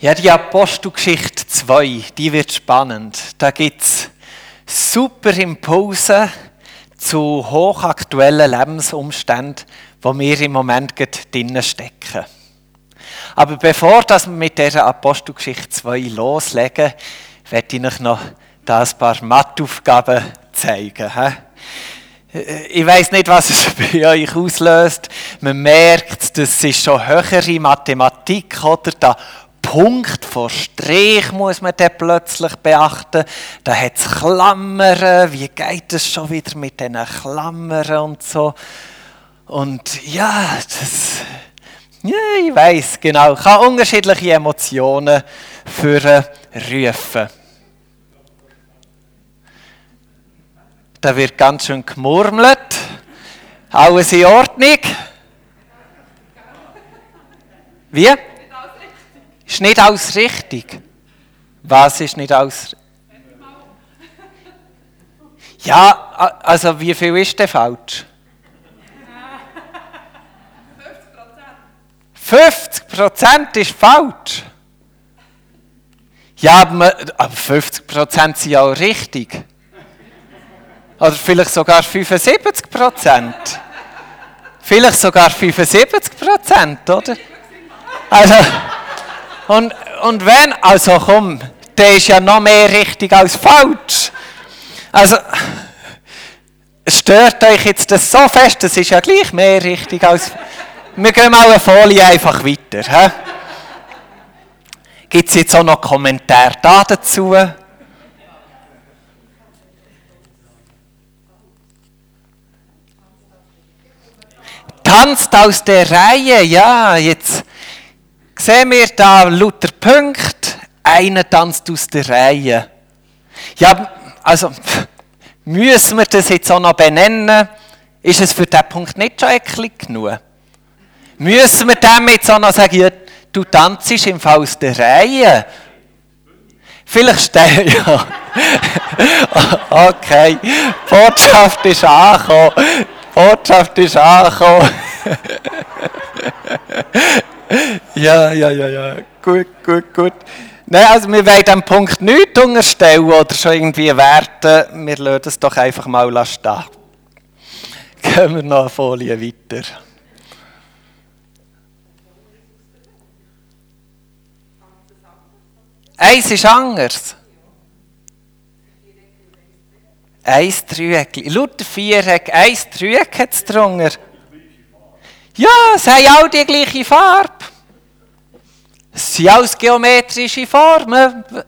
Ja, die Apostelgeschichte 2, die wird spannend. Da gibt es super Impulse zu hochaktuellen Lebensumständen, wo wir im Moment drinnen stecken. Aber bevor wir mit dieser Apostelgeschichte 2 loslegen, werde ich euch noch ein paar Matheaufgaben zeigen. Ich weiß nicht, was es bei euch auslöst. Man merkt, das ist schon höhere Mathematik, oder? Da Punkt vor Strich muss man dann plötzlich beachten. Da hat es Klammern. Wie geht es schon wieder mit diesen Klammern und so? Und ja, das, ja ich weiß genau, kann unterschiedliche Emotionen für rufen. Da wird ganz schön gemurmelt. Alles in Ordnung? Wie? Ist nicht alles richtig. Was ist nicht alles Ja, also wie viel ist denn falsch? 50 Prozent ist falsch. Ja, aber 50 Prozent sind ja auch richtig. Oder vielleicht sogar 75 Prozent. Vielleicht sogar 75 Prozent, oder? Also, und, und wenn, also komm, der ist ja noch mehr richtig als falsch. Also, stört euch jetzt das so fest, das ist ja gleich mehr richtig als. Wir gehen mal eine Folie einfach weiter. Gibt es jetzt auch noch Kommentare da dazu? Tanzt aus der Reihe, ja, jetzt sehen wir da Luther Punkt, einer tanzt aus der Reihe. Ja, also müssen wir das jetzt auch noch benennen? Ist es für diesen Punkt nicht schon eklig genug? Müssen wir dem jetzt auch noch sagen, ja, du tanzt im Fall aus der Reihe? Vielleicht stehen, ja. okay, Botschaft ist angekommen. Botschaft ist angekommen. ja, ja, ja, ja. Gut, gut, gut. Nein, also wir wollen diesem Punkt nichts unterstellen oder schon irgendwie werten. Wir lassen es doch einfach mal stehen. Gehen wir noch eine Folie weiter. Eins ist anders. Eins Dreieck. Lauter Viereck, eins hat es drunter. Ja, es haben auch die gleiche Farbe. Es sind alles geometrische Formen. Das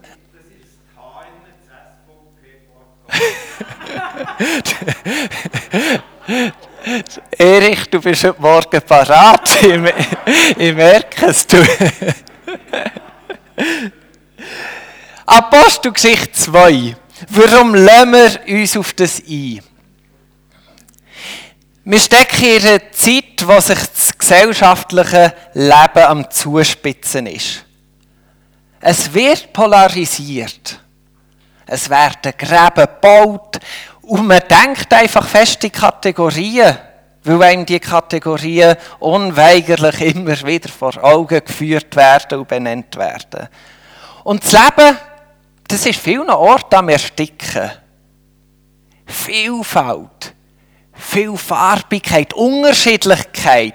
ist Erich, du bist heute Morgen parat. Ich merke es. Du. Apostelgeschichte 2. Warum lassen wir uns auf das ein? Wir stecken in einer Zeit, wo sich das gesellschaftliche Leben am Zuspitzen ist. Es wird polarisiert. Es werden Gräben gebaut und man denkt einfach fest in Kategorien, weil einem die Kategorien unweigerlich immer wieder vor Augen geführt werden und benannt werden. Und das Leben, das ist vielen Orten am Ersticken. Vielfalt Vielfarbigkeit, Unterschiedlichkeit,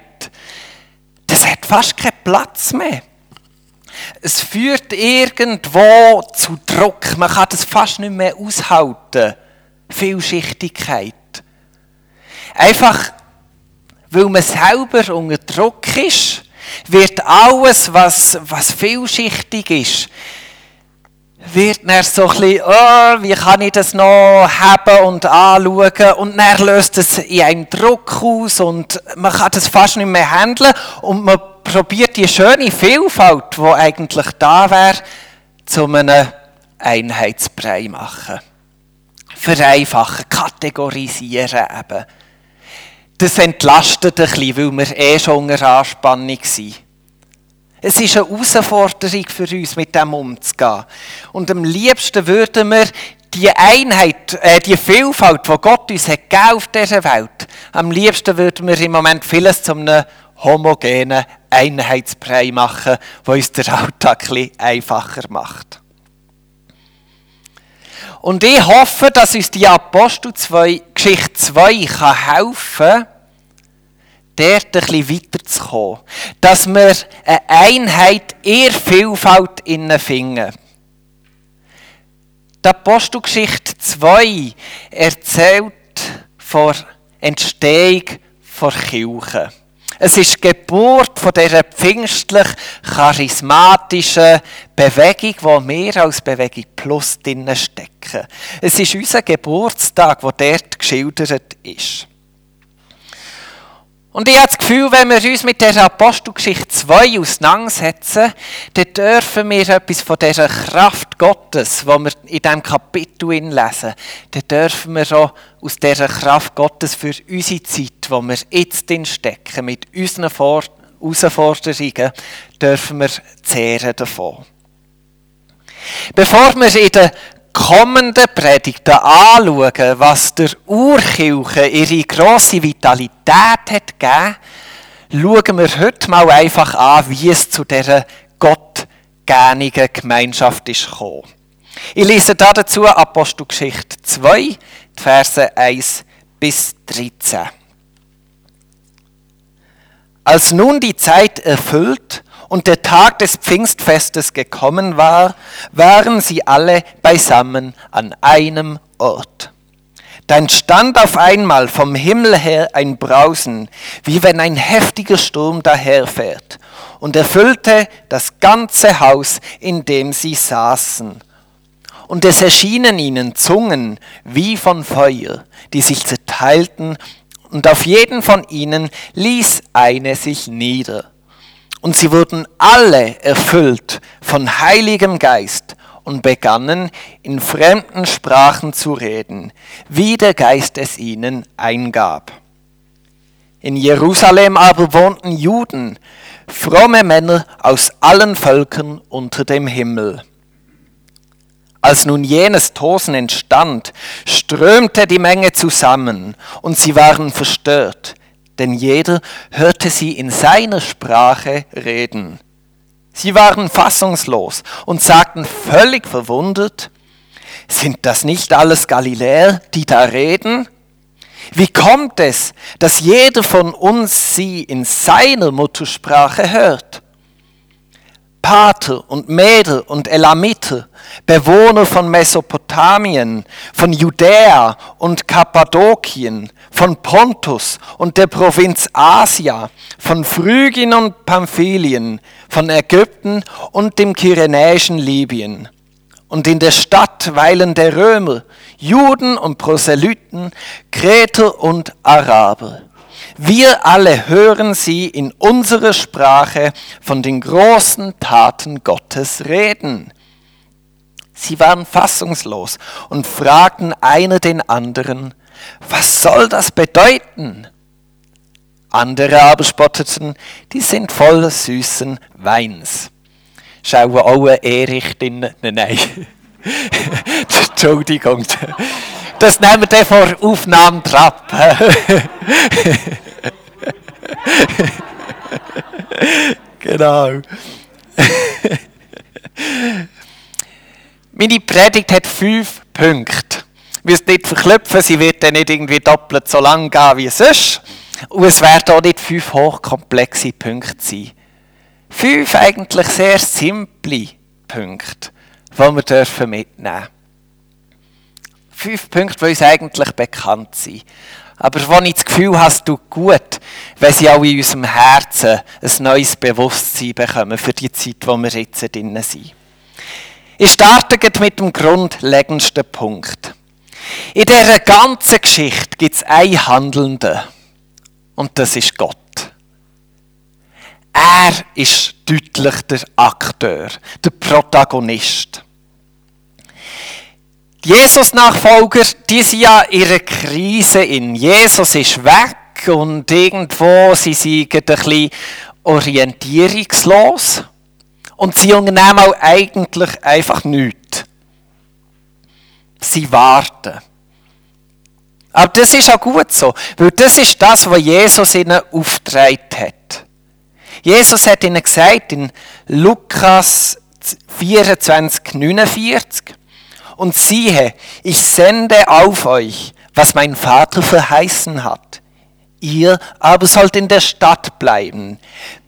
das hat fast keinen Platz mehr. Es führt irgendwo zu Druck. Man kann das fast nicht mehr aushalten. Vielschichtigkeit. Einfach, weil man selber unter Druck ist, wird alles, was, was vielschichtig ist, wird dann so ein bisschen, oh, wie kann ich das noch haben und anschauen und dann löst es in einem Druck aus und man kann das fast nicht mehr handeln und man probiert die schöne Vielfalt, die eigentlich da wäre, zu einem Einheitsbrei machen. Vereinfachen, kategorisieren eben. Das entlastet ein bisschen, weil wir eh schon unter Anspannung sind. Es ist eine Herausforderung für uns, mit dem umzugehen. Und am liebsten würden wir die Einheit, äh, die Vielfalt, die Gott uns hat auf dieser Welt, am liebsten würden wir im Moment vieles zu einem homogenen Einheitsbrei machen, wo uns der Alltag ein einfacher macht. Und ich hoffe, dass uns die Apostel 2, Geschichte 2 kann helfen kann, dort ein bisschen weiterzukommen. Dass wir eine Einheit in Vielfalt innen finden. Die Apostelgeschichte 2 erzählt von Entstehung von Kirche. Es ist die Geburt von dieser pfingstlich charismatischen Bewegung, wo wir als Bewegung Plus drinnen stecken. Es ist unser Geburtstag, der dort geschildert ist. Und ich habe das Gefühl, wenn wir uns mit der Apostelgeschichte 2 auseinandersetzen, dann dürfen wir etwas von dieser Kraft Gottes, die wir in diesem Kapitel lesen, dann dürfen wir auch aus dieser Kraft Gottes für unsere Zeit, wo wir jetzt drin stecken, mit unseren Herausforderungen, dürfen wir zehren davon. Bevor wir in der kommenden Predigten anschauen, was der Urkirche ihre grosse Vitalität hat gegeben, schauen wir heute mal einfach an, wie es zu dieser gottgänigen Gemeinschaft ist gekommen. Ich lese dazu Apostelgeschichte 2, Verse 1 bis 13. Als nun die Zeit erfüllt und der Tag des Pfingstfestes gekommen war, waren sie alle beisammen an einem Ort. Da entstand auf einmal vom Himmel her ein Brausen, wie wenn ein heftiger Sturm daherfährt, und erfüllte das ganze Haus, in dem sie saßen. Und es erschienen ihnen Zungen wie von Feuer, die sich zerteilten, und auf jeden von ihnen ließ eine sich nieder und sie wurden alle erfüllt von Heiligem Geist und begannen in fremden Sprachen zu reden, wie der Geist es ihnen eingab. In Jerusalem aber wohnten Juden, fromme Männer aus allen Völkern unter dem Himmel. Als nun jenes Tosen entstand, strömte die Menge zusammen, und sie waren verstört, denn jeder hörte sie in seiner Sprache reden. Sie waren fassungslos und sagten völlig verwundert, sind das nicht alles Galiläer, die da reden? Wie kommt es, dass jeder von uns sie in seiner Muttersprache hört? Pater und Meder und Elamiter, Bewohner von Mesopotamien, von Judäa und Kappadokien, von Pontus und der Provinz Asia, von Phrygien und Pamphylien, von Ägypten und dem kyrenäischen Libyen. Und in der Stadt weilen der Römer, Juden und Proselyten, Kreter und Araber. Wir alle hören sie in unserer Sprache von den großen Taten Gottes reden. Sie waren fassungslos und fragten einer den anderen, was soll das bedeuten? Andere aber spotteten, die sind voll süßen Weins. Schauen alle Erich drinnen? Nein. Entschuldigung. Das nehmen wir vor Aufnahmen Trab. genau. Meine Predigt hat fünf Punkte. Wir es nicht verklüpfen, sie wird dann nicht irgendwie doppelt so lang gehen wie sonst. Und es werden auch nicht fünf hochkomplexe Punkte sein. Fünf eigentlich sehr simple Punkte, die wir mitnehmen dürfen. Fünf Punkte, die uns eigentlich bekannt sind. Aber wo ich das Gefühl habe, es tut gut, wenn sie auch in unserem Herzen ein neues Bewusstsein bekommen für die Zeit, wo wir jetzt drinnen sind. Ich starte mit dem grundlegendsten Punkt. In dieser ganzen Geschichte gibt es einen Handelnden. Und das ist Gott. Er ist deutlich der Akteur, der Protagonist. Jesus-Nachfolger, die sind ja in einer Krise in. Jesus ist weg und irgendwo sie sind ein bisschen orientierungslos. Und sie unternehmen auch eigentlich einfach nichts. Sie warten. Aber das ist auch gut so, weil das ist das, was Jesus ihnen aufgetragen hat. Jesus hat ihnen gesagt in Lukas 24, 49, und siehe, ich sende auf euch, was mein Vater verheißen hat. Ihr aber sollt in der Stadt bleiben,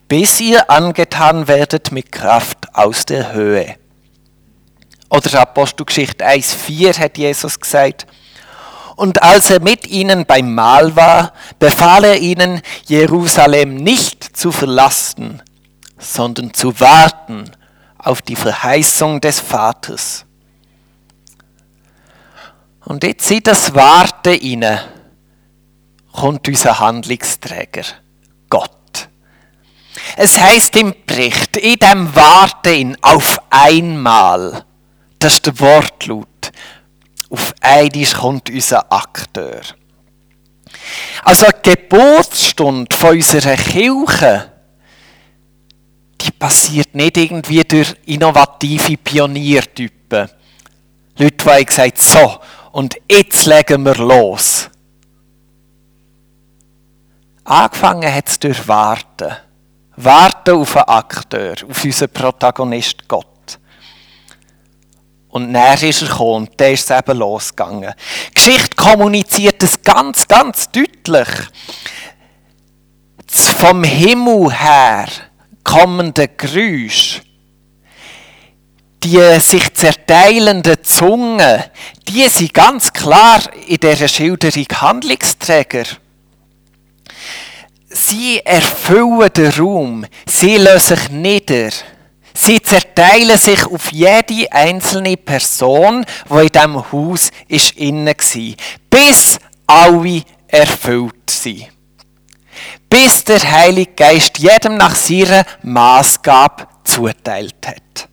bis ihr angetan werdet mit Kraft aus der Höhe. Oder Apostelgeschichte 1,4 hat Jesus gesagt, und als er mit ihnen beim Mahl war, befahl er ihnen, Jerusalem nicht zu verlassen, sondern zu warten auf die Verheißung des Vaters. Und jetzt in das Warten inne kommt unser Handlungsträger, Gott. Es heißt im Bericht, in dem Warten auf einmal, das ist der Wortlaut, auf einmal kommt unser Akteur. Also die Geburtsstunde von unserer Kirche, die passiert nicht irgendwie durch innovative Pioniertypen. Leute, die gesagt so, und jetzt legen wir los. Angefangen hat es durch Warten. Warten auf einen Akteur, auf unseren Protagonist Gott. Und näher ist er gekommen und dann ist es eben losgegangen. Die Geschichte kommuniziert es ganz, ganz deutlich. Das vom Himmel her kommende Geräusch, die sich zerteilenden Zungen, die sind ganz klar in dieser Schilderung Handlungsträger. Sie erfüllen den Raum, sie lösen sich nieder. Sie zerteilen sich auf jede einzelne Person, die in diesem Haus ist war, bis alle erfüllt sind. Bis der Heilige Geist jedem nach seiner Maßgabe zuteilt hat.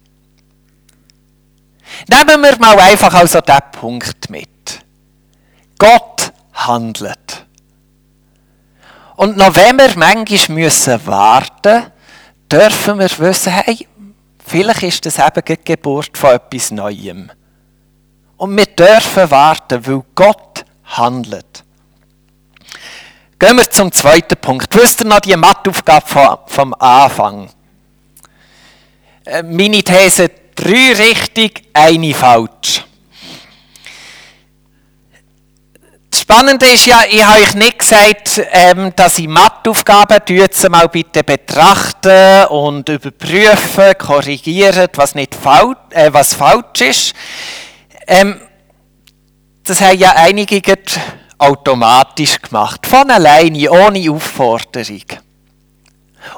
Nehmen wir mal einfach also diesen Punkt mit. Gott handelt. Und noch wenn wir manchmal müssen warten, dürfen wir wissen, hey, Vielleicht ist das eben die Geburt von etwas Neuem. Und wir dürfen warten, weil Gott handelt. Gehen wir zum zweiten Punkt. Wisst ihr noch die Matheaufgabe vom Anfang? Äh, meine These, drei richtig, eine falsch. Spannende ist ja, ich habe euch nicht gesagt, ähm, dass ich Matheaufgaben sie mal bitte betrachten und überprüfen, korrigieren, was, nicht faul, äh, was falsch ist. Ähm, das haben ja einige automatisch gemacht, von alleine, ohne Aufforderung.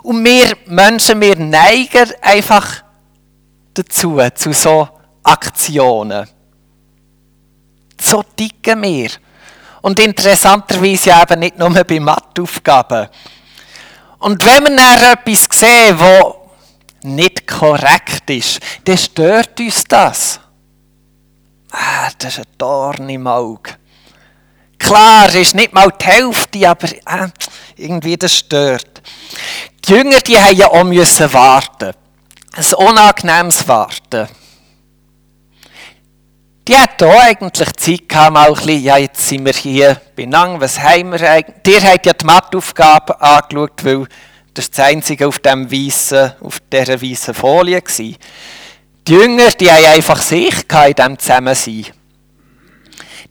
Und wir Menschen, wir neigen einfach dazu, zu so Aktionen. So dicken wir. Und interessanterweise eben nicht nur bei Matheaufgaben. Und wenn wir dann etwas sehen, das nicht korrekt ist, dann stört uns das. Ah, das ist ein Dorn im Auge. Klar, ist nicht mal die Hälfte, aber äh, irgendwie das stört. Die Jünger, die haben ja auch müssen warten. Ein unangenehmes Warten die hat hier eigentlich Zeit gehabt, mal ein bisschen, ja, jetzt sind wir hier benannt, was haben wir eigentlich? Ihr habt ja die Matheaufgabe angeschaut, weil das das Einzige auf, dem weißen, auf dieser weißen Folie war. Die Jünger, die haben einfach sich in diesem Zusammensein.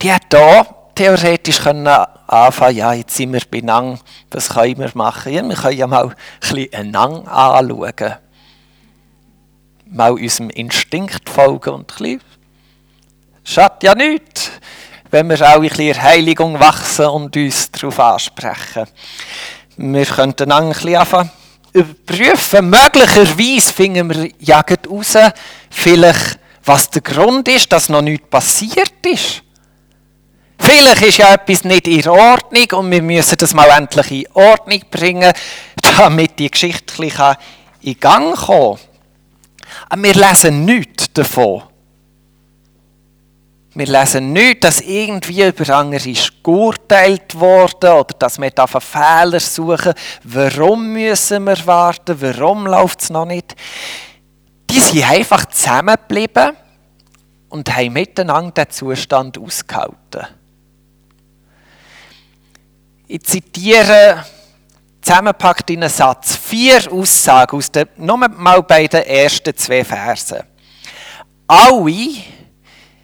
Die hat hier theoretisch können anfangen, ja, jetzt sind wir benannt, was können wir machen? Ja, wir können ja mal ein bisschen einander anschauen. Mal unserem Instinkt folgen und ein Schadet ja nichts, wenn wir auch ein bisschen Heiligung wachsen und uns darauf ansprechen. Wir könnten ein bisschen anfangen überprüfen. Möglicherweise finden wir ja raus, vielleicht, was der Grund ist, dass noch nichts passiert ist. Vielleicht ist ja etwas nicht in Ordnung und wir müssen das mal endlich in Ordnung bringen, damit die Geschichte in Gang. Aber wir lesen nichts davon. Wir lesen nicht, dass irgendwie über andere geurteilt worden oder dass wir da Fehler suchen. Warum müssen wir warten? Warum läuft es noch nicht? Die sind einfach zusammengeblieben und haben miteinander den Zustand ausgehalten. Ich zitiere zusammengepackt in einen Satz. vier Aussagen aus der, nur mal bei den ersten zwei Versen. Alle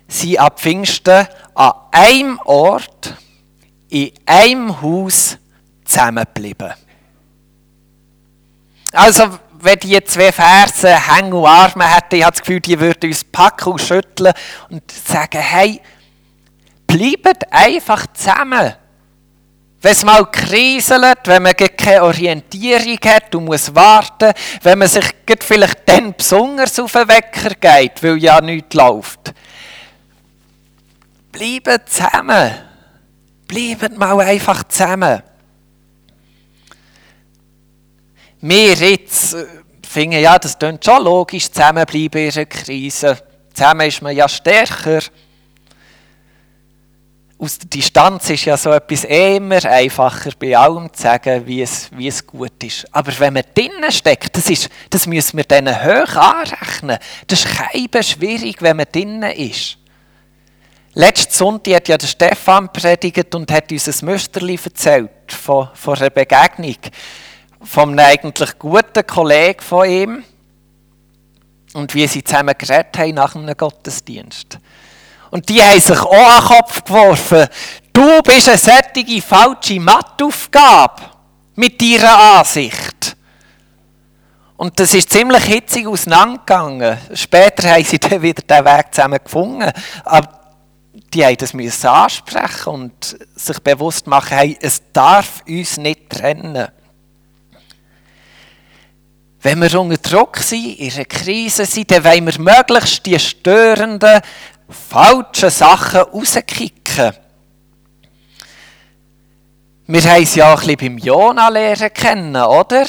sind ab Pfingsten an einem Ort, in einem Haus zusammengeblieben. Also, wenn die zwei Verse Hänge und Arme hätten, ich habe das Gefühl, die würden uns packen und schütteln und sagen, hey, bleibt einfach zusammen. Wenn es mal kriselt, wenn man keine Orientierung hat und muss warten, wenn man sich vielleicht dann besonders auf den Wecker geht, weil ja nichts läuft. Bleibt zusammen. Bleibt mal einfach zusammen. Wir jetzt äh, finden, ja, das klingt schon logisch, zusammenbleiben in einer Krise. Zusammen ist man ja stärker. Aus der Distanz ist ja so etwas immer einfacher, bei allem zu sagen, wie es, wie es gut ist. Aber wenn man drinnen steckt, das, ist, das müssen wir dann hoch anrechnen. Das ist kein schwierig, wenn man drinnen ist. Letzten Sonntag hat ja der Stefan predigt und hat uns ein Müsterli erzählt von, von einer Begegnung von einem eigentlich guten Kollegen von ihm und wie sie zusammen geredet haben nach einem Gottesdienst. Und die haben sich auch an den Kopf geworfen. Du bist eine sättige falsche Matheaufgabe mit deiner Ansicht. Und das ist ziemlich hitzig auseinandergegangen. Später haben sie dann wieder den Weg zusammen gefunden. Aber die haben das müssen ansprechen und sich bewusst machen, hey, es darf uns nicht trennen. Wenn wir unter Druck sind, in einer Krise sind, dann wollen wir möglichst die störenden, falschen Sachen rauskicken. Wir haben es ja ein bisschen beim Jona lernen kennen, oder?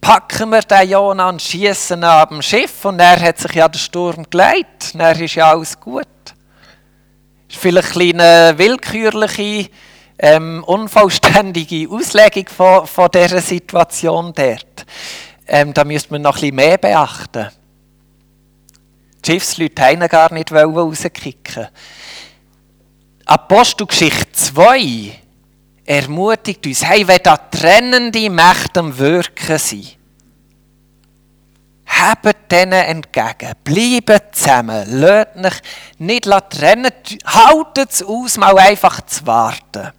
Packen wir den Jona und schießen ihn ab dem Schiff und er hat sich ja der Sturm geleitet. Dann ist ja alles gut. Das ist vielleicht eine willkürliche, ähm, unvollständige Auslegung von, von dieser Situation dort ähm, da müsste man noch ein bisschen mehr beachten. Schiffsleute wollten gar nicht rauskicken. Apostelgeschichte 2 ermutigt uns, hey, wenn da trennende Mächte am Wirken sind, hebt denen entgegen, bleibt zusammen, lasst euch nicht trennen, haltet es aus, mal einfach zu warten.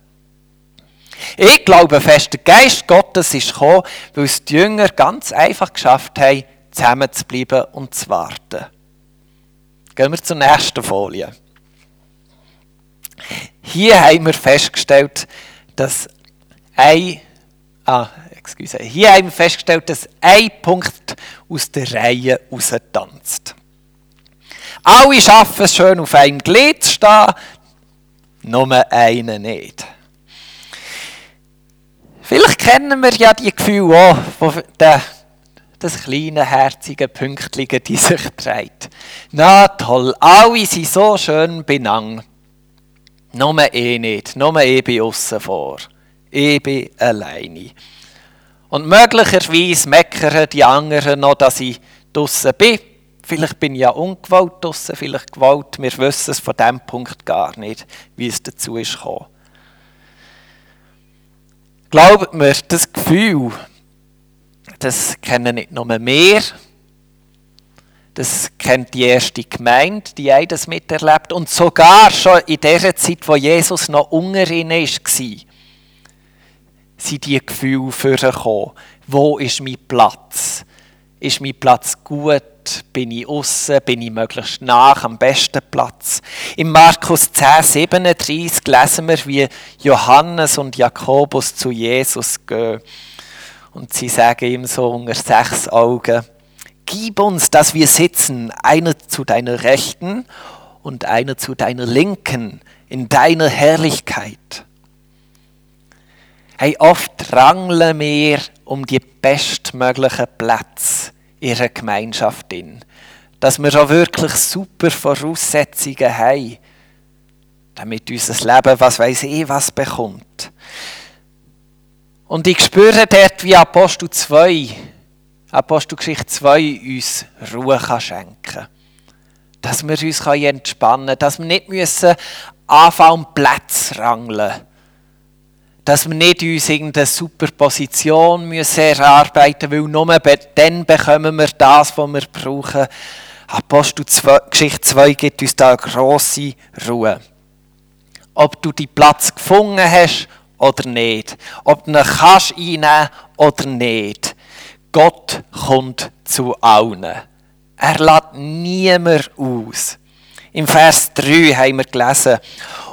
Ich glaube fest, der Geist Gottes ist gekommen, weil es die Jünger ganz einfach geschafft haben, zusammen zu bleiben und zu warten. Gehen wir zur nächsten Folie. Hier haben wir festgestellt, dass ein, ah, excuse, hier haben wir festgestellt, dass ein Punkt aus der Reihe tanzt. Alle schaffen es schön auf einem Glied zu stehen, nur einer nicht. Vielleicht kennen wir ja die Gefühle auch, wo der, das kleine, herzige Pünktchen die sich dreht. Na toll, alle sind so schön benang. Nur eh nicht, nur ich bin aussen vor. Ich bin alleine. Und möglicherweise meckern die anderen noch, dass ich draussen bin. Vielleicht bin ich ja ungewollt draussen, vielleicht gewollt. Wir wissen es von diesem Punkt gar nicht, wie es dazu ist gekommen. Glaubt mir, das Gefühl, das kennen nicht nur wir, das kennt die erste Gemeinde, die haben das miterlebt. Und sogar schon in der Zeit, wo Jesus noch unter ihnen war, sind die Gefühle vorgekommen. Wo ist mein Platz? Ist mein Platz gut? Bin ich außen? Bin ich möglichst nach am besten Platz? Im Markus 10, 37 lesen wir, wie Johannes und Jakobus zu Jesus gehen. Und sie sagen ihm so unter sechs Augen, Gib uns, dass wir sitzen, einer zu deiner Rechten und einer zu deiner Linken in deiner Herrlichkeit. Hey, oft rangeln wir um die bestmöglichen Plätze ihrer Gemeinschaft in. Dass wir auch wirklich super Voraussetzungen haben, damit unser Leben, was weiß ich, was bekommt. Und ich spüre dort, wie Apostel 2, Apostelgeschichte 2 uns Ruhe kann schenken kann. Dass wir uns entspannen können, dass wir nicht müssen anfangen, Plätze rangeln Dass wir nicht uns irgendeine super Position müssen erarbeiten müssen, weil nur dann bekommen wir das, was wir brauchen. Apostel 2, Geschichte 2 gibt uns da eine grosse Ruhe. Ob du die Platz gefunden hast oder nicht. Ob du ihn kannst einnehmen oder nicht. Gott kommt zu allen. Er lässt niemand aus. Im Vers 3 haben wir gelesen,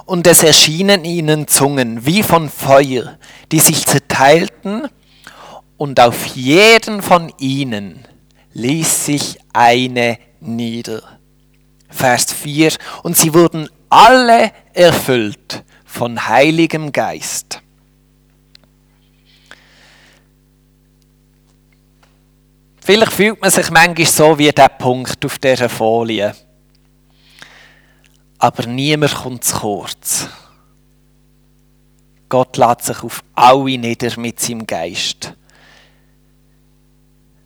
und es erschienen ihnen Zungen wie von Feuer, die sich zerteilten, und auf jeden von ihnen ließ sich eine nieder. Vers 4, und sie wurden alle erfüllt von Heiligem Geist. Vielleicht fühlt man sich manchmal so wie der Punkt auf dieser Folie. Aber niemand kommt zu kurz. Gott lädt sich auf alle nieder mit seinem Geist.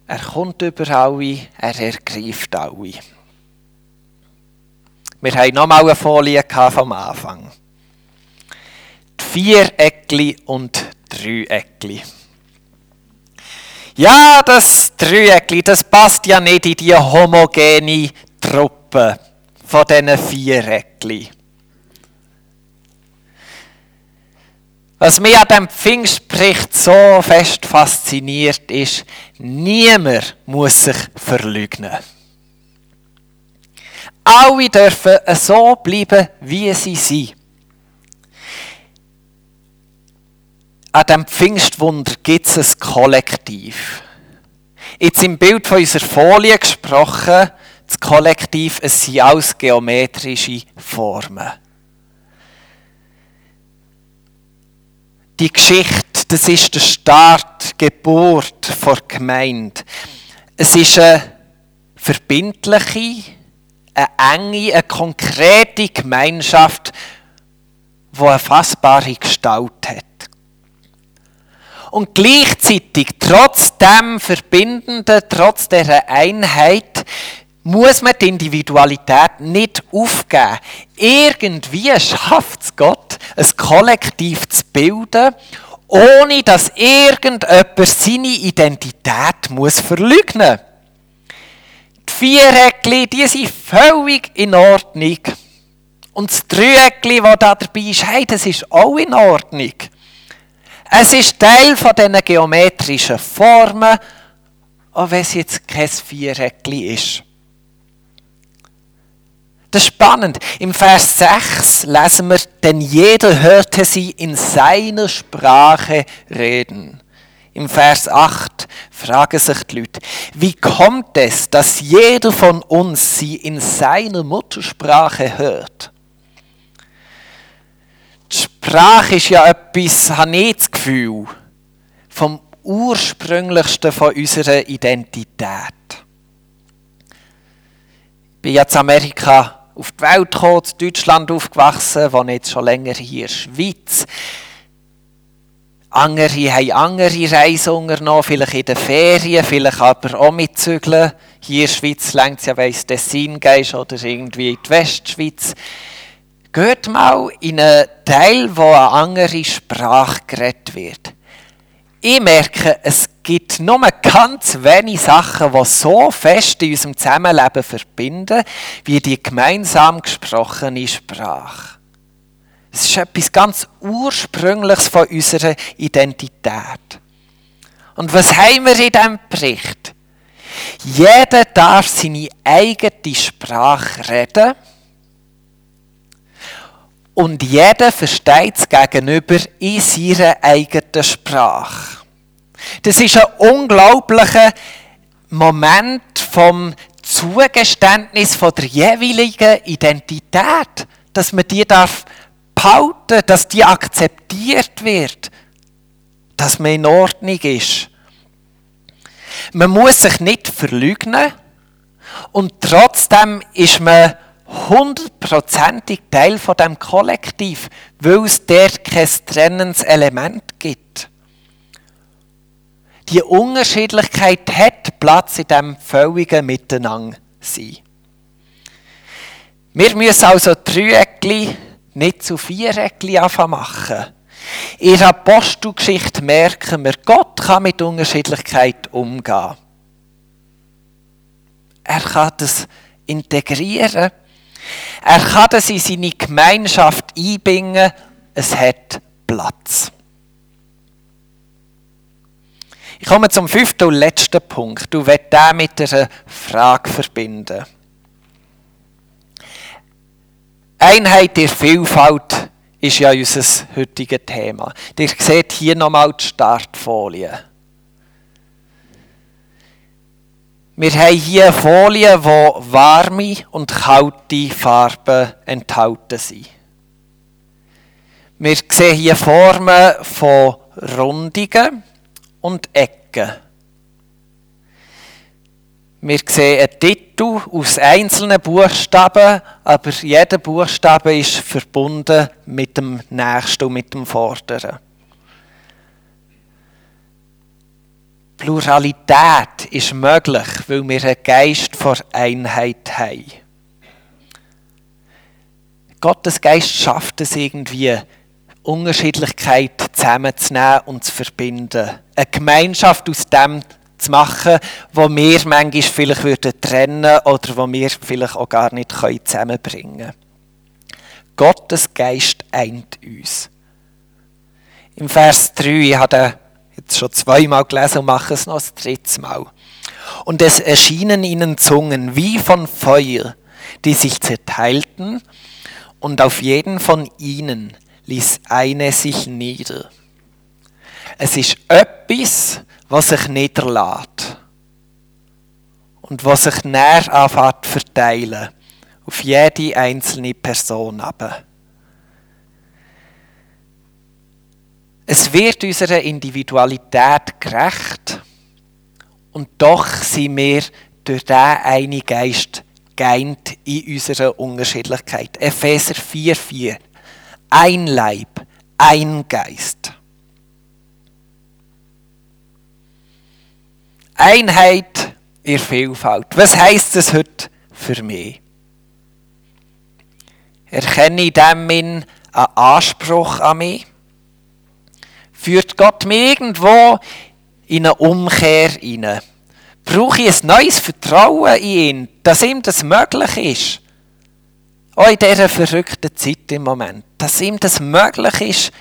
Er kommt über alle, er ergreift alle. Wir haben nochmal eine Folie vom Anfang. Viereckli und Dreieckli. Ja, das Dreieckli, das passt ja nicht in die homogene Truppe von diesen Viereckli. Was mich an diesem Pfingstbericht so fest fasziniert, ist, niemand muss sich verleugnen. Alle dürfen so bleiben, wie sie sind. An diesem Pfingstwunder gibt es ein Kollektiv. Jetzt im Bild von unserer Folie gesprochen, das Kollektiv, es sind alles geometrische Formen. Die Geschichte, das ist der Start, die Geburt der Gemeinde. Es ist eine verbindliche, eine enge, eine konkrete Gemeinschaft, die eine fassbare Gestalt hat. Und gleichzeitig, trotz dem Verbindenden, trotz dieser Einheit, muss man die Individualität nicht aufgeben. Irgendwie schafft es Gott, ein Kollektiv zu bilden, ohne dass irgendjemand seine Identität muss verleugnen Die Viereckli, die sind völlig in Ordnung. Und das Dreieckli, das da dabei ist, hey, das ist auch in Ordnung. Es ist Teil von diesen geometrischen Formen, auch wenn es jetzt kein Viereckli ist. Das ist spannend. Im Vers 6 lesen wir, denn jeder hörte sie in seiner Sprache reden. Im Vers 8 fragen sich die Leute, wie kommt es, dass jeder von uns sie in seiner Muttersprache hört? Sprache ist ja etwas, habe ich das Gefühl, vom ursprünglichsten von unserer Identität. Ich bin jetzt Amerika auf die Welt gekommen, in Deutschland aufgewachsen, wohne jetzt schon länger hier in der Schweiz. Andere haben andere Reisen unternommen, vielleicht in den Ferien, vielleicht aber auch mitzügeln. Hier in der Schweiz längt es ja, wenn du Tessin gehst oder irgendwie in die Westschweiz. Geht mal in einen Teil, wo eine andere Sprache geredet wird. Ich merke, es gibt nur ganz wenige Sachen, die so fest in unserem Zusammenleben verbinden, wie die gemeinsam gesprochene Sprache. Es ist etwas ganz Ursprüngliches von unserer Identität. Und was haben wir in diesem Bericht? Jeder darf seine eigene Sprache reden und jeder versteht es gegenüber in seiner eigenen Sprache. Das ist ein unglaublicher Moment vom Zugeständnis von der jeweiligen Identität, dass man die darf behalten, dass die akzeptiert wird, dass man in Ordnung ist. Man muss sich nicht verleugnen und trotzdem ist man hundertprozentig Teil von dem Kollektiv, weil es dort kein trennendes Element gibt. Die Unterschiedlichkeit hat Platz in dem völligen Miteinander sein. Wir müssen also Dreieckli nicht zu Viereckli machen. In der Apostelgeschichte merken wir, Gott kann mit Unterschiedlichkeit umgehen. Er kann das integrieren. Er kann das in seine Gemeinschaft einbringen. Es hat Platz. Ich komme zum fünften und letzten Punkt. Du wirst den mit einer Frage verbinden. Einheit der Vielfalt ist ja unser heutiges Thema. Ihr seht hier nochmal die Startfolie. Wir haben hier eine Folie, wo warme und kalte Farben enthalten sind. Wir sehen hier Formen von Rundungen und Ecken. Wir sehen einen Titel aus einzelnen Buchstaben, aber jeder Buchstabe ist verbunden mit dem nächsten und mit dem vorderen. Pluralität ist möglich, weil wir einen Geist vor Einheit haben. Gottes Geist schafft es irgendwie, Unterschiedlichkeit zusammenzunehmen und zu verbinden. Eine Gemeinschaft aus dem zu machen, wo wir manchmal vielleicht würden trennen oder wo wir vielleicht auch gar nicht zusammenbringen können. Gottes Geist eint uns. Im Vers 3, ich habe jetzt schon zweimal gelesen und mache es noch das dritte Mal. Und es erschienen ihnen Zungen wie von Feuer, die sich zerteilten, und auf jeden von ihnen ließ eine sich nieder. Es ist etwas, was sich niederlässt und was sich näher anfängt verteilen auf jede einzelne Person aber. Es wird unserer Individualität gerecht und doch sind wir durch diesen einen Geist geeint in unserer Unterschiedlichkeit. Epheser 4,4 Ein Leib, ein Geist. Einheit in Vielfalt. Was heißt das heute für mich? Erkenne ich dem einen Anspruch an mich? Führt Gott mich irgendwo in eine Umkehr hinein? Brauche ich ein neues Vertrauen in ihn, dass ihm das möglich ist? Auch in dieser verrückten Zeit im Moment. Dass ihm das möglich ist,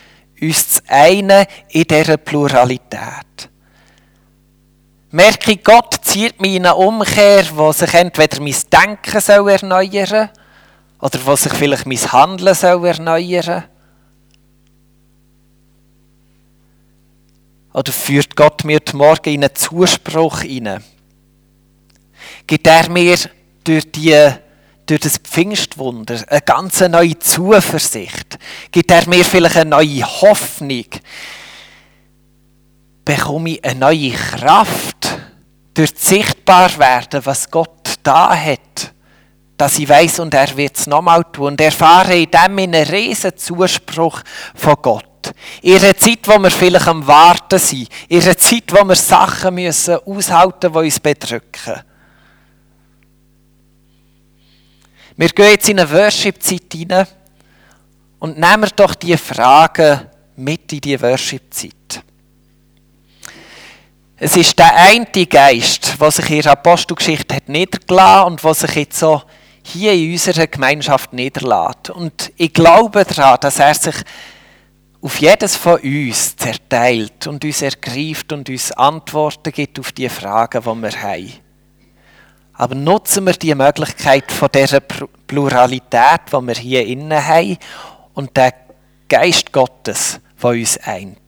uns zu einen in dieser Pluralität. Merke ich, Gott zieht mich in eine Umkehr, wo sich entweder mein Denken soll erneuern soll, oder wo sich vielleicht mein Handeln soll erneuern Oder führt Gott mir morgen in einen Zuspruch hinein? Gibt er mir durch, die, durch das Pfingstwunder eine ganz neue Zuversicht? Gibt er mir vielleicht eine neue Hoffnung? Bekomme ich eine neue Kraft durch das Sichtbarwerden, was Gott da hat? dass ich weiß und er wird es nochmal tun. Und erfahre in dem einen riesen Zuspruch von Gott. In einer Zeit, wo wir vielleicht am Warten sind. In einer Zeit, wo wir Sachen müssen aushalten müssen, die uns bedrücken. Wir gehen jetzt in eine Worship-Zeit hinein und nehmen doch diese Fragen mit in die Worship-Zeit. Es ist der eine Geist, der sich in der Apostelgeschichte hat niedergelassen und der sich jetzt so hier in unserer Gemeinschaft niederlässt. Und ich glaube daran, dass er sich auf jedes von uns zerteilt und uns ergreift und uns Antworten gibt auf die Fragen, die wir haben. Aber nutzen wir die Möglichkeit von dieser Pluralität, die wir hier innen haben und den Geist Gottes, der uns eint.